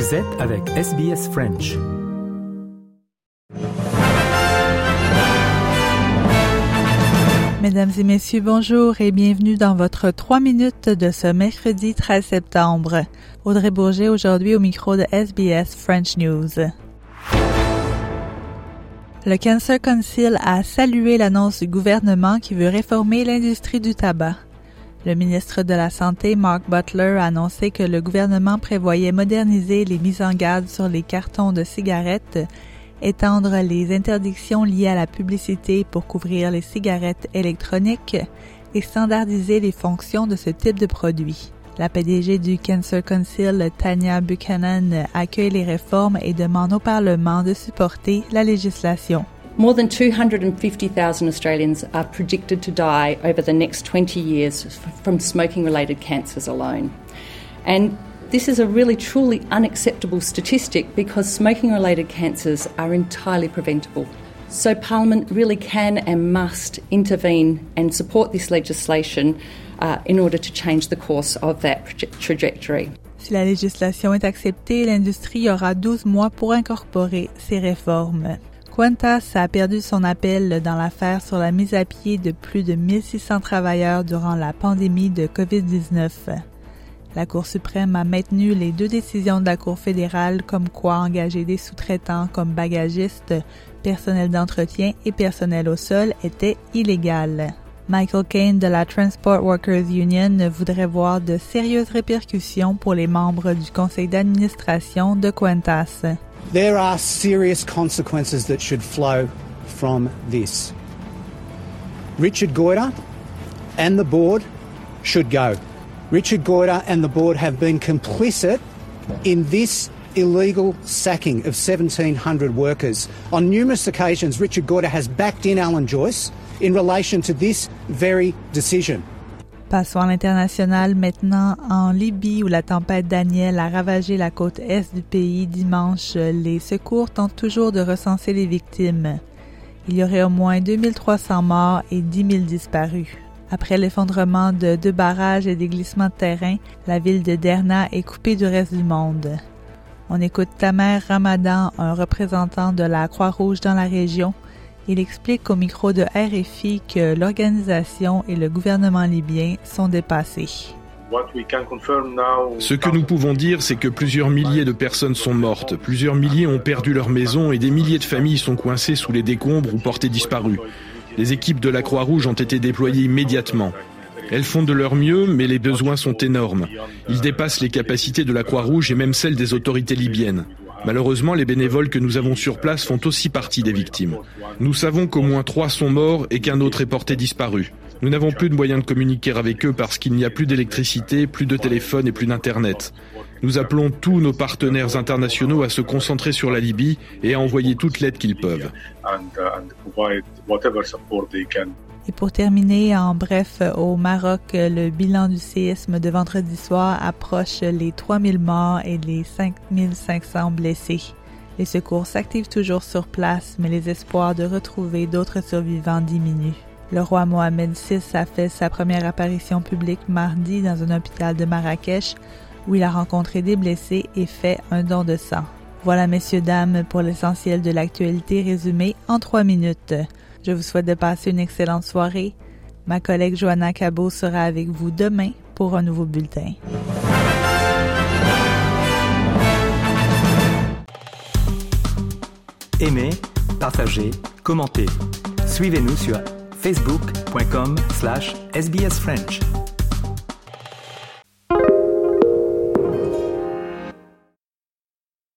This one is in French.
Vous êtes avec SBS French. Mesdames et messieurs, bonjour et bienvenue dans votre 3 minutes de ce mercredi 13 septembre. Audrey Bourget aujourd'hui au micro de SBS French News. Le Cancer Council a salué l'annonce du gouvernement qui veut réformer l'industrie du tabac. Le ministre de la Santé, Mark Butler, a annoncé que le gouvernement prévoyait moderniser les mises en garde sur les cartons de cigarettes étendre les interdictions liées à la publicité pour couvrir les cigarettes électroniques et standardiser les fonctions de ce type de produit. La PDG du Cancer Council, Tanya Buchanan, accueille les réformes et demande au Parlement de supporter la législation. More than 250,000 Australians are predicted to die over the next 20 years from smoking related cancers alone. And This is a really truly unacceptable statistic because smoking related cancers are entirely preventable. So, Parliament really can and must intervene and support this legislation uh, in order to change the course of that trajectory. Si la législation est acceptée, l'industrie aura 12 mois pour incorporer ces réformes. Qantas a perdu son appel dans l'affaire sur la mise à pied de plus de 1600 travailleurs durant la pandémie de COVID-19. La Cour suprême a maintenu les deux décisions de la Cour fédérale comme quoi engager des sous-traitants comme bagagistes, personnel d'entretien et personnel au sol était illégal. Michael Kane de la Transport Workers Union voudrait voir de sérieuses répercussions pour les membres du conseil d'administration de Qantas. There are serious consequences that should flow from this. Richard Goyder and the board should go. Richard Goyder and the board have been complicit in this illegal sacking of 1,700 workers. On numerous occasions, Richard Goyder has backed in Alan Joyce in relation to this very decision. Passons à l'international maintenant en Libye où la tempête Daniel a ravagé la côte est du pays dimanche. Les secours tentent toujours de recenser les victimes. Il y aurait au moins 2300 morts et 10 000 disparus. Après l'effondrement de deux barrages et des glissements de terrain, la ville de Derna est coupée du reste du monde. On écoute Tamer Ramadan, un représentant de la Croix-Rouge dans la région. Il explique au micro de RFI que l'organisation et le gouvernement libyen sont dépassés. Ce que nous pouvons dire, c'est que plusieurs milliers de personnes sont mortes, plusieurs milliers ont perdu leur maison et des milliers de familles sont coincées sous les décombres ou portées disparues. Les équipes de la Croix-Rouge ont été déployées immédiatement. Elles font de leur mieux, mais les besoins sont énormes. Ils dépassent les capacités de la Croix-Rouge et même celles des autorités libyennes. Malheureusement, les bénévoles que nous avons sur place font aussi partie des victimes. Nous savons qu'au moins trois sont morts et qu'un autre est porté disparu. Nous n'avons plus de moyens de communiquer avec eux parce qu'il n'y a plus d'électricité, plus de téléphone et plus d'Internet. Nous appelons tous nos partenaires internationaux à se concentrer sur la Libye et à envoyer toute l'aide qu'ils peuvent. Et pour terminer, en bref, au Maroc, le bilan du séisme de vendredi soir approche les 3000 morts et les 5500 blessés. Les secours s'activent toujours sur place, mais les espoirs de retrouver d'autres survivants diminuent. Le roi Mohamed VI a fait sa première apparition publique mardi dans un hôpital de Marrakech où il a rencontré des blessés et fait un don de sang. Voilà, messieurs, dames, pour l'essentiel de l'actualité résumée en trois minutes. Je vous souhaite de passer une excellente soirée. Ma collègue Joanna Cabot sera avec vous demain pour un nouveau bulletin. Aimez, partagez, commentez. Suivez-nous sur facebook.com slash sbsfrench.